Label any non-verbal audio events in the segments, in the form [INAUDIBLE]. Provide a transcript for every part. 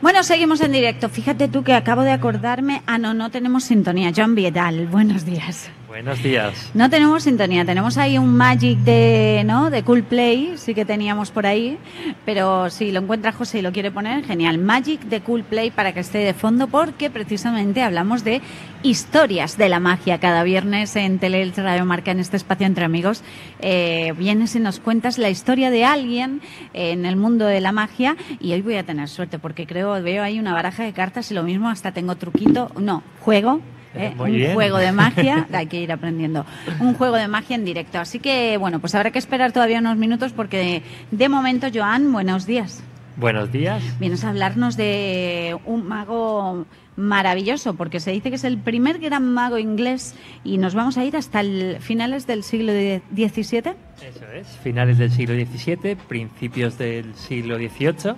Bueno, seguimos en directo. Fíjate tú que acabo de acordarme. Ah, no, no tenemos sintonía. John Viedal, [LAUGHS] buenos días. Buenos días. No tenemos sintonía, tenemos ahí un Magic de, ¿no? de Cool Play, sí que teníamos por ahí, pero si lo encuentra José y lo quiere poner, genial. Magic de Cool Play para que esté de fondo, porque precisamente hablamos de historias de la magia cada viernes en Tele Radio Marca en este espacio entre amigos. Eh, vienes y nos cuentas la historia de alguien en el mundo de la magia y hoy voy a tener suerte porque creo, veo ahí una baraja de cartas y lo mismo hasta tengo truquito, no, juego ¿eh? un juego de [LAUGHS] magia, hay que ir aprendiendo, un juego de magia en directo. Así que, bueno, pues habrá que esperar todavía unos minutos porque de, momento, Joan, buenos días. Buenos días. Vienes a hablarnos de un mago maravilloso, porque se dice que es el primer gran mago inglés y nos vamos a ir hasta el finales del siglo XVII. Eso es, finales del siglo XVII, principios del siglo XVIII.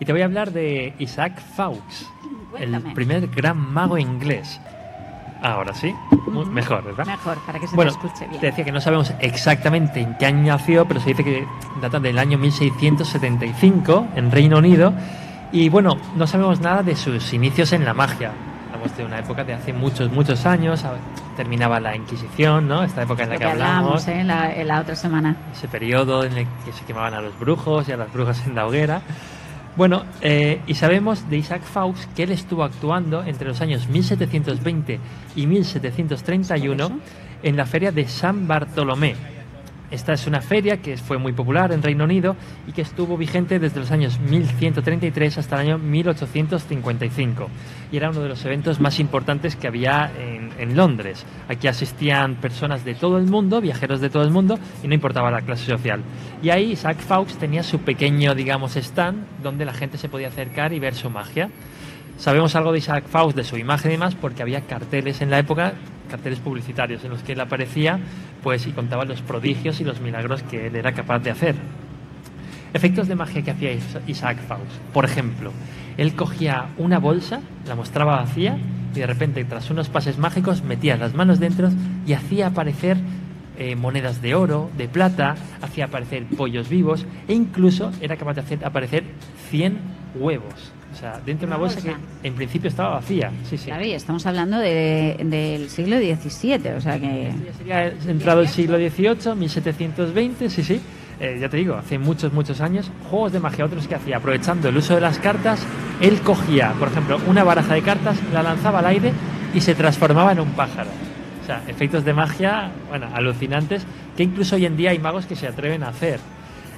Y te voy a hablar de Isaac Fawkes, el primer gran mago inglés. Ahora sí, mejor, ¿verdad? Mejor, para que se bueno, escuche bien. Te decía que no sabemos exactamente en qué año nació, pero se dice que data del año 1675 en Reino Unido. Y bueno, no sabemos nada de sus inicios en la magia. Hablamos de una época de hace muchos, muchos años. Terminaba la Inquisición, ¿no? Esta época en la que, hablamos. ¿eh? la, en la otra semana. Ese periodo en el que se quemaban a los brujos y a las brujas en la hoguera. Bueno, eh, y sabemos de Isaac Faust que él estuvo actuando entre los años 1720 y 1731 en la feria de San Bartolomé, esta es una feria que fue muy popular en Reino Unido y que estuvo vigente desde los años 1133 hasta el año 1855. Y era uno de los eventos más importantes que había en, Londres. Aquí asistían personas de todo el mundo, viajeros de todo el mundo, y no importaba la clase social. Y ahí Isaac Fawkes tenía su pequeño, digamos, stand donde la gente se podía acercar y ver su magia. Sabemos algo de Isaac Faust, de su imagen y demás, porque había carteles en la época, carteles publicitarios en los que él aparecía, pues y contaba los prodigios y los milagros que él era capaz de hacer. Efectos de magia que hacía Isaac Faust. Por ejemplo, él cogía una bolsa, la mostraba vacía y de repente, tras unos pases mágicos, metía las manos dentro y hacía aparecer eh, monedas de oro, de plata, hacía aparecer pollos vivos e incluso era capaz de hacer aparecer 100 huevos. O sea, dentro de una bolsa, que en principio estaba vacía. Sí, sí. Claro, y estamos hablando del siglo XVII, o sea que... sería entrado el siglo XVIII, 1720, sí, sí. Eh, ya te digo, hace muchos, muchos años, juegos de magia, otros que hacía, aprovechando el uso de las cartas, él cogía, por ejemplo, una baraja de cartas, la lanzaba al aire y se transformaba en un pájaro. O sea, efectos de magia, bueno, alucinantes, que incluso hoy en día hay magos que se atreven a hacer.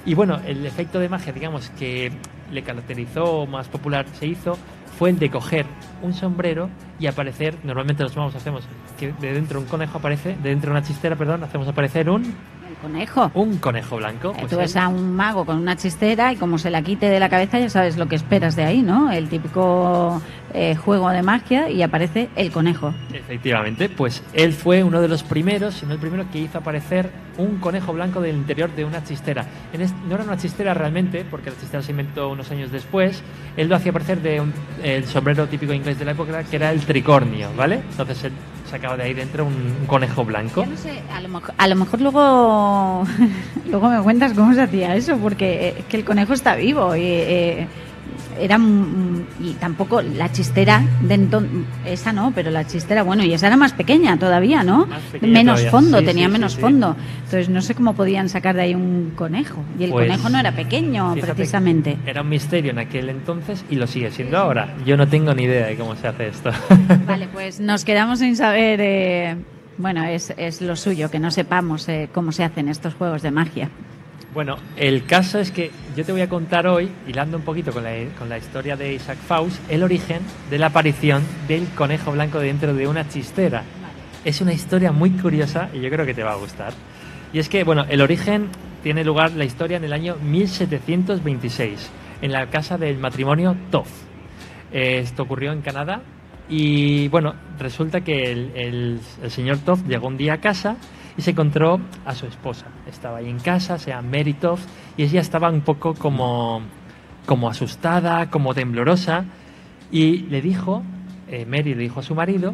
Y bueno, el efecto de magia, digamos, que le caracterizó, más popular se hizo, fue el de coger un sombrero y aparecer, normalmente los magos hacemos que de dentro un conejo aparece, de dentro una chistera, perdón, hacemos aparecer un conejo. Un conejo blanco. Pues Tú ves a un mago con una chistera y como se la quite de la cabeza ya sabes lo que esperas de ahí, ¿no? El típico eh, juego de magia y aparece el conejo. Efectivamente, pues él fue uno de los primeros, si no el primero, que hizo aparecer un conejo blanco del interior de una chistera. no era una chistera realmente, porque la chistera se inventó unos años después. Él lo hacía aparecer de un, el sombrero típico inglés de la época, que era el tricornio, ¿vale? Entonces él sacaba de ahí dentro un, conejo blanco. no sé, a lo mejor, luego, [LAUGHS] luego me cuentas cómo se hacía eso, porque eh, es que el conejo está vivo y... Eh, era y tampoco la chistera de esa no, pero la chistera, bueno, y esa era más pequeña todavía, ¿no? menos fondo, tenía menos fondo. Entonces no sé cómo podían sacar de ahí un conejo. Y el pues, conejo no era pequeño, precisamente. Era un misterio en aquel entonces y lo sigue siendo ahora. Yo no tengo ni idea de cómo se hace esto. [LAUGHS] Vale, pues nos quedamos sin saber. Eh, bueno, es, es, lo suyo, que no sepamos eh, cómo se hacen estos juegos de magia. Bueno, el caso es que yo te voy a contar hoy, hilando un poquito con la, historia de Isaac Faust, el origen de la aparición del conejo blanco dentro de una chistera. Es una historia muy curiosa y yo creo que te va a gustar. Y es que, bueno, el origen tiene lugar la historia en el año 1726, en la casa del matrimonio Toff. Esto ocurrió en Canadá y, bueno, resulta que el, el señor Toff llegó un día a casa y se encontró a su esposa. Estaba ahí en casa, se llama Mary Toft, y ella estaba un poco como, como asustada, como temblorosa, y le dijo, eh, Mary le dijo a su marido,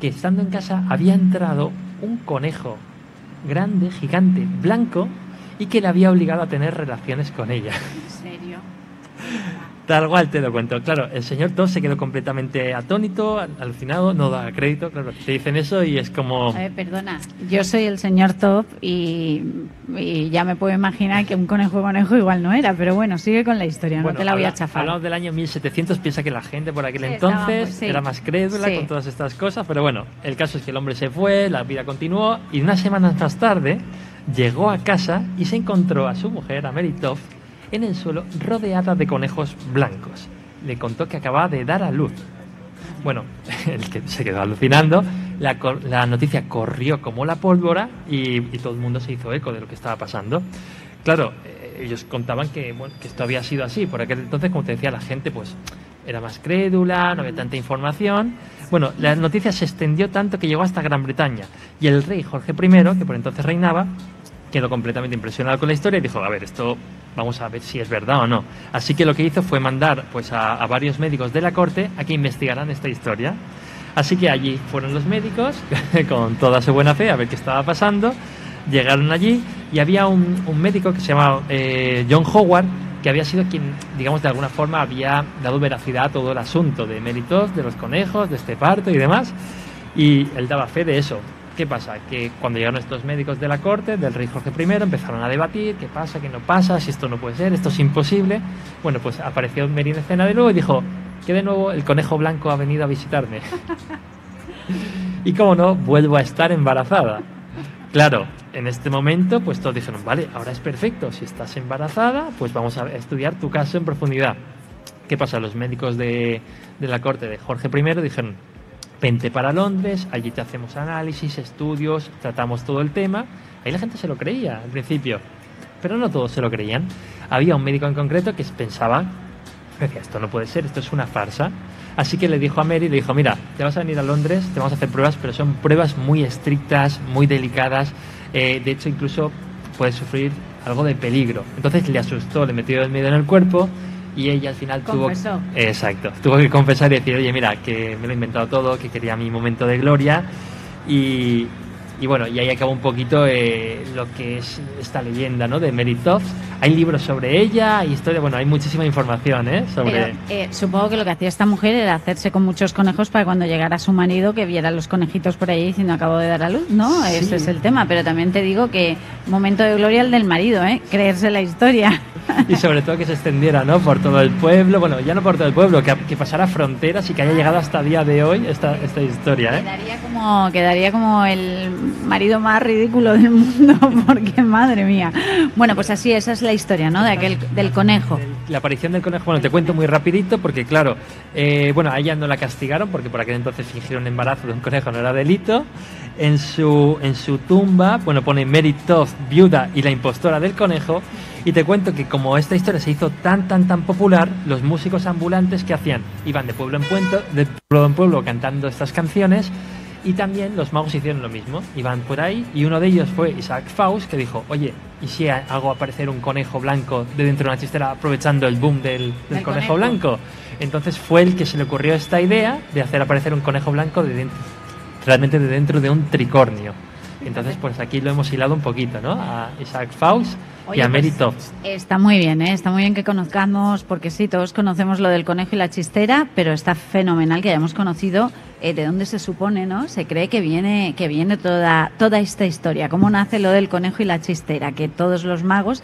que estando en casa había entrado un conejo grande, gigante, blanco, y que le había obligado a tener relaciones con ella. ¿En serio? Tal cual te lo cuento. Claro, el señor Top se quedó completamente atónito, alucinado, no da crédito. Claro, te dicen eso y es como. Eh, perdona, yo soy el señor Top y, y, ya me puedo imaginar que un conejo conejo igual no era, pero bueno, sigue con la historia, no te la voy a chafar. Hablamos del año 1700, piensa que la gente por aquel entonces pues, era más crédula con todas estas cosas, pero bueno, el caso es que el hombre se fue, la vida continuó y unas semanas más tarde llegó a casa y se encontró a su mujer, a Mary Top, en el suelo rodeada de conejos blancos. Le contó que acababa de dar a luz. Bueno, [LAUGHS] el que se quedó alucinando, la, noticia corrió como la pólvora y, todo el mundo se hizo eco de lo que estaba pasando. Claro, eh, ellos contaban que, bueno, que esto había sido así. Por aquel entonces, como te decía, la gente pues era más crédula, no había tanta información. Bueno, la noticia se extendió tanto que llegó hasta Gran Bretaña. Y el rey Jorge I, que por entonces reinaba, quedó completamente impresionado con la historia y dijo, a ver, esto vamos a ver si es verdad o no. Así que lo que hizo fue mandar pues, a, varios médicos de la corte a que investigaran esta historia. Así que allí fueron los médicos, [LAUGHS] con toda su buena fe, a ver qué estaba pasando. Llegaron allí y había un, médico que se llamaba eh, John Howard, que había sido quien, digamos, de alguna forma había dado veracidad a todo el asunto de méritos, de los conejos, de este parto y demás. Y él daba fe de eso. ¿Qué pasa? Que cuando llegaron estos médicos de la corte, del rey Jorge I, empezaron a debatir qué pasa, qué no pasa, si esto no puede ser, esto es imposible. Bueno, pues apareció en escena de nuevo y dijo que de nuevo el conejo blanco ha venido a visitarme. [LAUGHS] y como no, vuelvo a estar embarazada. Claro, en este momento, pues todos dijeron, vale, ahora es perfecto, si estás embarazada, pues vamos a estudiar tu caso en profundidad. ¿Qué pasa? Los médicos de la corte de Jorge I dijeron, vente para Londres, allí te hacemos análisis, estudios, tratamos todo el tema. Ahí la gente se lo creía al principio, pero no todos se lo creían. Había un médico en concreto que pensaba, decía, esto no puede ser, esto es una farsa. Así que le dijo a Mary, le dijo, mira, te vas a venir a Londres, te vamos a hacer pruebas, pero son pruebas muy estrictas, muy delicadas. Eh, de hecho, incluso puedes sufrir algo de peligro. Entonces le asustó, le metió el miedo en el cuerpo y ella al final tuvo exacto. Tuvo que confesar y decir oye mira que me lo he inventado todo que quería mi momento de gloria y, y bueno, y ahí acaba un poquito eh, lo que es esta leyenda ¿no? de Meritov. Hay libros sobre ella, hay historia, bueno, hay muchísima información ¿eh? sobre... Eh, supongo que lo que hacía esta mujer era hacerse con muchos conejos para cuando llegara su marido que viera los conejitos por ahí diciendo acabo de dar a luz, ¿no? Ese es el tema, pero también te digo que momento de gloria el del marido, ¿eh? Creerse la historia. [LAUGHS] y sobre todo que se extendiera, ¿no? Por todo el pueblo, bueno, ya no por todo el pueblo, que, que pasara fronteras y que haya llegado hasta el día de hoy esta, esta historia, ¿eh? Quedaría como, quedaría como el marido más ridículo del mundo, [LAUGHS] porque madre mía. Bueno, pues así, esa es la historia, ¿no? De aquel, del conejo. La aparición del conejo, bueno, te cuento muy rapidito, porque claro, eh, bueno, a ella no la castigaron, porque por aquel entonces fingieron embarazo de un conejo, no era delito. En su, en su tumba, bueno, pone Mary Todd, viuda y la impostora del conejo. Y te cuento que como esta historia se hizo tan, tan, tan popular, los músicos ambulantes que hacían, iban de pueblo en pueblo, de pueblo en pueblo cantando estas canciones y también los magos hicieron lo mismo, iban por ahí y uno de ellos fue Isaac Faust que dijo, oye, ¿y si hago aparecer un conejo blanco de dentro de una chistera aprovechando el boom del, conejo, blanco? Entonces fue el que se le ocurrió esta idea de hacer aparecer un conejo blanco de dentro, realmente de dentro de un tricornio. Entonces, pues aquí lo hemos hilado un poquito, ¿no? A Isaac Faust y a Mary pues, Está muy bien, ¿eh? está muy bien que conozcamos, porque sí, todos conocemos lo del conejo y la chistera, pero está fenomenal que hayamos conocido eh, de dónde se supone, ¿no? Se cree que viene, que viene toda, toda esta historia, cómo nace lo del conejo y la chistera, que todos los magos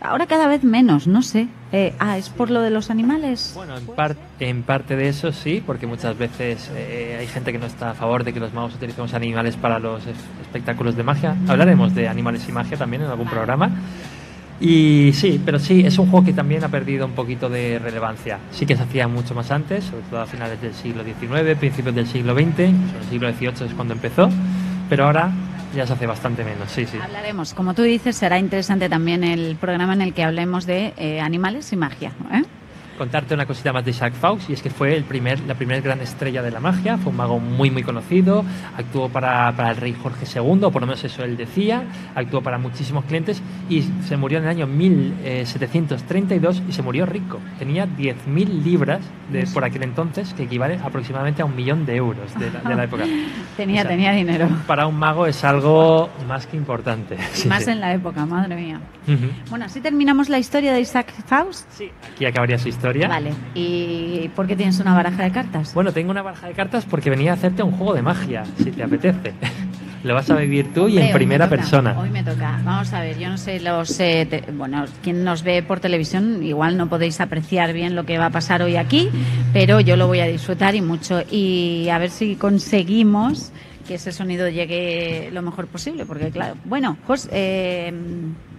ahora cada vez menos, no sé. Eh, ah, ¿es por lo de los animales? Bueno, en, en parte de eso sí, porque muchas veces eh, hay gente que no está a favor de que los magos utilicemos animales para los espectáculos de magia. Hablaremos de animales y magia también en algún programa. Y sí, pero sí, es un juego que también ha perdido un poquito de relevancia. Sí que se hacía mucho más antes, sobre todo a finales del siglo XIX, principios del siglo XX, el siglo XVIII es cuando empezó, pero ahora ya se hace bastante menos, sí, sí. Hablaremos, como tú dices, será interesante también el programa en el que hablemos de eh, animales y magia. ¿eh? Contarte una cosita más de Isaac Faust y es que fue el primer, la primera gran estrella de la magia, fue un mago muy muy conocido, actuó para, para el rey Jorge II, por lo menos eso él decía, actuó para muchísimos clientes y se murió en el año 1732 y se murió rico. Tenía 10.000 libras de, por aquel entonces, que equivale aproximadamente a un millón de euros de la, época. [LAUGHS] tenía, tenía dinero. Para un mago es algo más que importante. más en la época, madre mía. Bueno, así terminamos la historia de Isaac Faust. Sí, aquí acabaría su historia historia. Vale. ¿Y por qué tienes una baraja de cartas? Bueno, tengo una baraja de cartas porque venía a hacerte un juego de magia, si te apetece. [LAUGHS] Lo vas a vivir tú y en primera toca, persona. Hoy me toca. Vamos a ver, yo no sé los... eh, te- bueno, quien nos ve por televisión, igual no podéis apreciar bien lo que va a pasar hoy aquí, pero yo lo voy a disfrutar y mucho. Y a ver si conseguimos que ese sonido llegue lo mejor posible, porque claro, bueno, Jos, eh,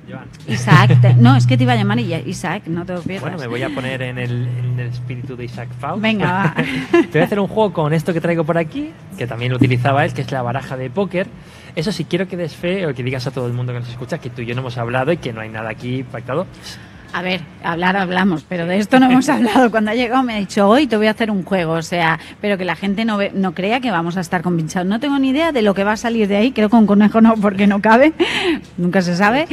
Joan. Isaac, te- no, es que te iba a llamar Isaac, no te lo pierdas. Bueno, me voy a poner en el, en el espíritu de Isaac Faust. Venga, va. [LAUGHS] Te voy a hacer un juego con esto que traigo por aquí, que también lo utilizaba él, que es la baraja de póker. Eso sí, quiero que des fe o que digas a todo el mundo que nos escucha que tú y yo no hemos hablado y que no hay nada aquí pactado. A ver, hablar hablamos, pero de esto no hemos hablado. [LAUGHS] Cuando ha llegado me ha dicho, hoy te voy a hacer un juego, o sea, pero que la gente no, ve- no crea que vamos a estar convinchados. No tengo ni idea de lo que va a salir de ahí, creo que un conejo no, porque no cabe, [LAUGHS] nunca se sabe,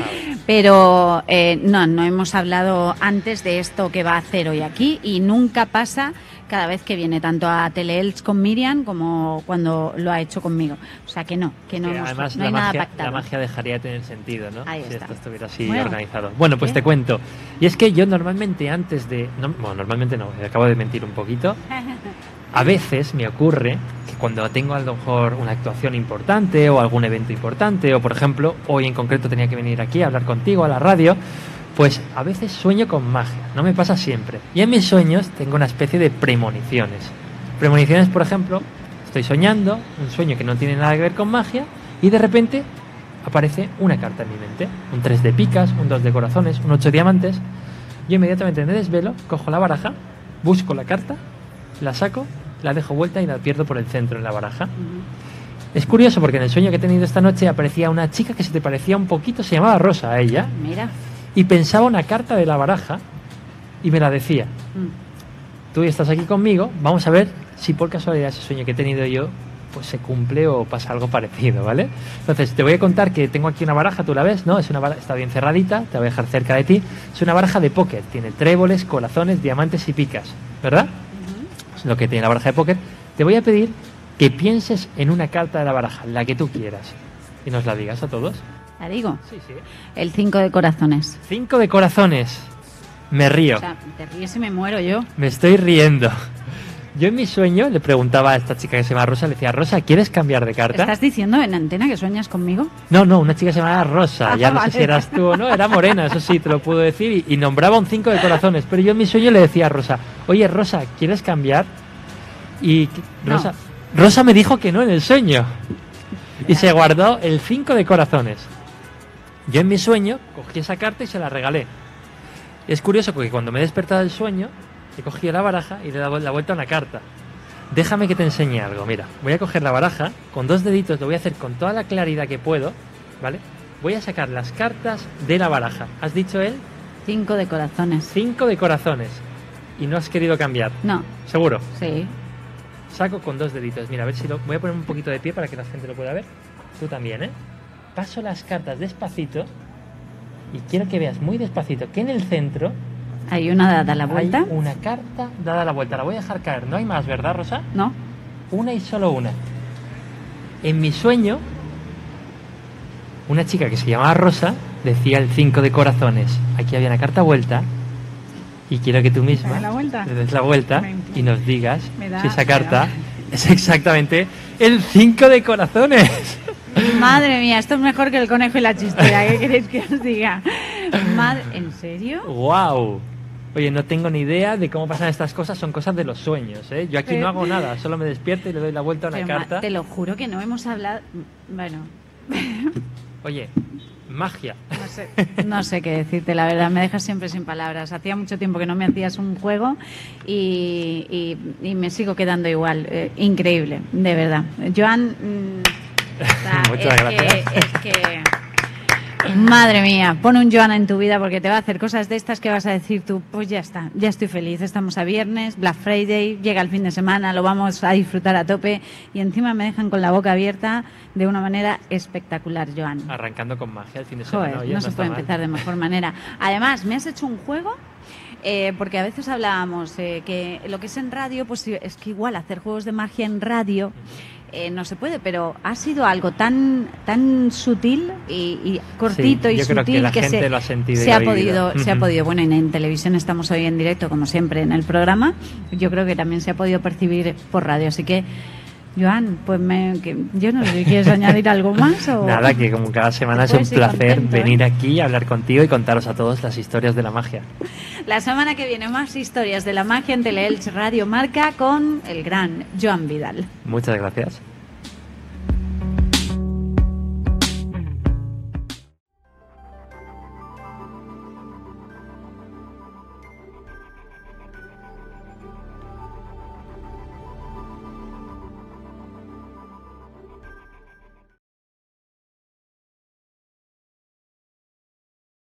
pero eh, no, no hemos hablado antes de esto que va a hacer hoy aquí y nunca pasa cada vez que viene, tanto a Teleelch con Miriam como cuando lo ha hecho conmigo. O sea que no, que no, Que hemos- además no la, hay nada magia, pactado. la magia dejaría de tener sentido, ¿no? Ahí si está. esto estuviera así Bueno. organizado. Bueno, pues te cuento. Y es que yo normalmente antes de... no- bueno, normalmente no, acabo de mentir un poquito. [LAUGHS] A veces me ocurre que cuando tengo a lo mejor una actuación importante o algún evento importante, o por ejemplo, hoy en concreto tenía que venir aquí a hablar contigo a la radio, pues a veces sueño con magia, no me pasa siempre. Y en mis sueños tengo una especie de premoniciones. Premoniciones, por ejemplo, estoy soñando, un sueño que no tiene nada que ver con magia, y de repente aparece una carta en mi mente. Un 3 de picas, un 2 de corazones, un 8 de diamantes. Yo inmediatamente me desvelo, cojo la baraja, busco la carta, la saco, la dejo vuelta y la pierdo por el centro en la baraja. Es curioso porque en el sueño que he tenido esta noche aparecía una chica que se te parecía un poquito, se llamaba Rosa a ella, Mira. Y pensaba una carta de la baraja y me la decía. Mm. Tú estás aquí conmigo, vamos a ver si por casualidad ese sueño que he tenido yo pues se cumple o pasa algo parecido, ¿vale? Entonces, te voy a contar que tengo aquí una baraja, tú la ves, ¿no? Es una baraja, está bien cerradita, te voy a dejar cerca de ti. Es una baraja de póker, tiene tréboles, corazones, diamantes y picas, ¿verdad? Es lo que tiene la baraja de póker. Te voy a pedir que pienses en una carta de la baraja, la que tú quieras, y nos la digas a todos. La digo. Sí, sí. El 5 de corazones. Cinco de corazones. Me río. O sea, te ríes y me muero yo. Me estoy riendo. Yo en mi sueño le preguntaba a esta chica que se llama Rosa, le decía, Rosa, ¿quieres cambiar de carta? ¿Estás diciendo en antena que sueñas conmigo? No, no, una chica se llamaba Rosa, Ah, ya no vale. sé si eras tú o no, era morena, eso sí, te lo puedo decir, y, y nombraba un 5 de corazones, pero yo en mi sueño le decía a Rosa, oye Rosa, ¿quieres cambiar? Y No. Rosa, Rosa me dijo que no en el sueño, y se guardó el 5 de corazones. Yo en mi sueño cogí esa carta y se la regalé. Es curioso porque cuando me he despertado del sueño, he cogido la baraja y le he dado la vuelta a una carta. Déjame que te enseñe algo. Mira, voy a coger la baraja, con dos deditos lo voy a hacer con toda la claridad que puedo, ¿vale? Voy a sacar las cartas de la baraja. ¿Has dicho él? 5 de corazones. Cinco de corazones. Y no has querido cambiar. No, Seguro. sí. Saco con dos deditos. Mira, a ver si lo. Voy a poner un poquito de pie para que la gente lo pueda ver. Tú también, ¿eh? Paso las cartas despacito. Y quiero que veas muy despacito que en el centro Hay una dada la vuelta. hay una carta dada la vuelta. La voy a dejar caer. No hay más, ¿verdad, Rosa? No. Una y solo una. En mi sueño, una chica que se llamaba Rosa decía el 5 de corazones. Aquí había una carta vuelta. Y quiero que tú misma ¿Dame la vuelta? le des la vuelta y nos digas da- si esa carta es exactamente el 5 de corazones. Madre mía, esto es mejor que el conejo y la chistera. ¿Qué queréis que os diga? Madre, ¿En serio? ¡Wow! Oye, no tengo ni idea de cómo pasan estas cosas, son cosas de los sueños, ¿eh? Yo aquí Eh. no hago nada, solo me despierto y le doy la vuelta a una carta. te lo juro que no hemos hablado. Bueno, Oye, magia. no sé, no sé qué decirte, la verdad. Me dejas siempre sin palabras. Hacía mucho tiempo que no me hacías un juego y, y- y me sigo quedando igual. Eh, increíble, de verdad. Joan. Muchas es gracias. Que, es que. Madre mía, pon un Joan en tu vida porque te va a hacer cosas de estas que vas a decir tú, pues ya está, ya estoy feliz, estamos a viernes, Black Friday, llega el fin de semana, lo vamos a disfrutar a tope y encima me dejan con la boca abierta de una manera espectacular, Joan. Arrancando con magia el fin de semana. Joder, oye, no se puede mal. empezar de mejor manera. Además, me has hecho un juego Eh, porque a veces hablábamos eh, que lo que es en radio, pues es que igual hacer juegos de magia en radio eh, no se puede, pero ha sido algo tan tan sutil y, y cortito Sí, y sutil que la se, gente lo ha sentido y se ha oído. podido, se ha podido. Bueno, en, en televisión estamos hoy en directo, como siempre, en el programa. Yo creo que también se ha podido percibir por radio, así que. Joan, pues me, que, yo no sé si quieres añadir algo más o... [LAUGHS] Nada, que como cada semana es un placer contento, ¿eh? venir aquí hablar contigo y contaros a todos las historias de la magia. La semana que viene más historias de la magia en Teleelch Radio Marca con el gran Joan Vidal. Muchas gracias.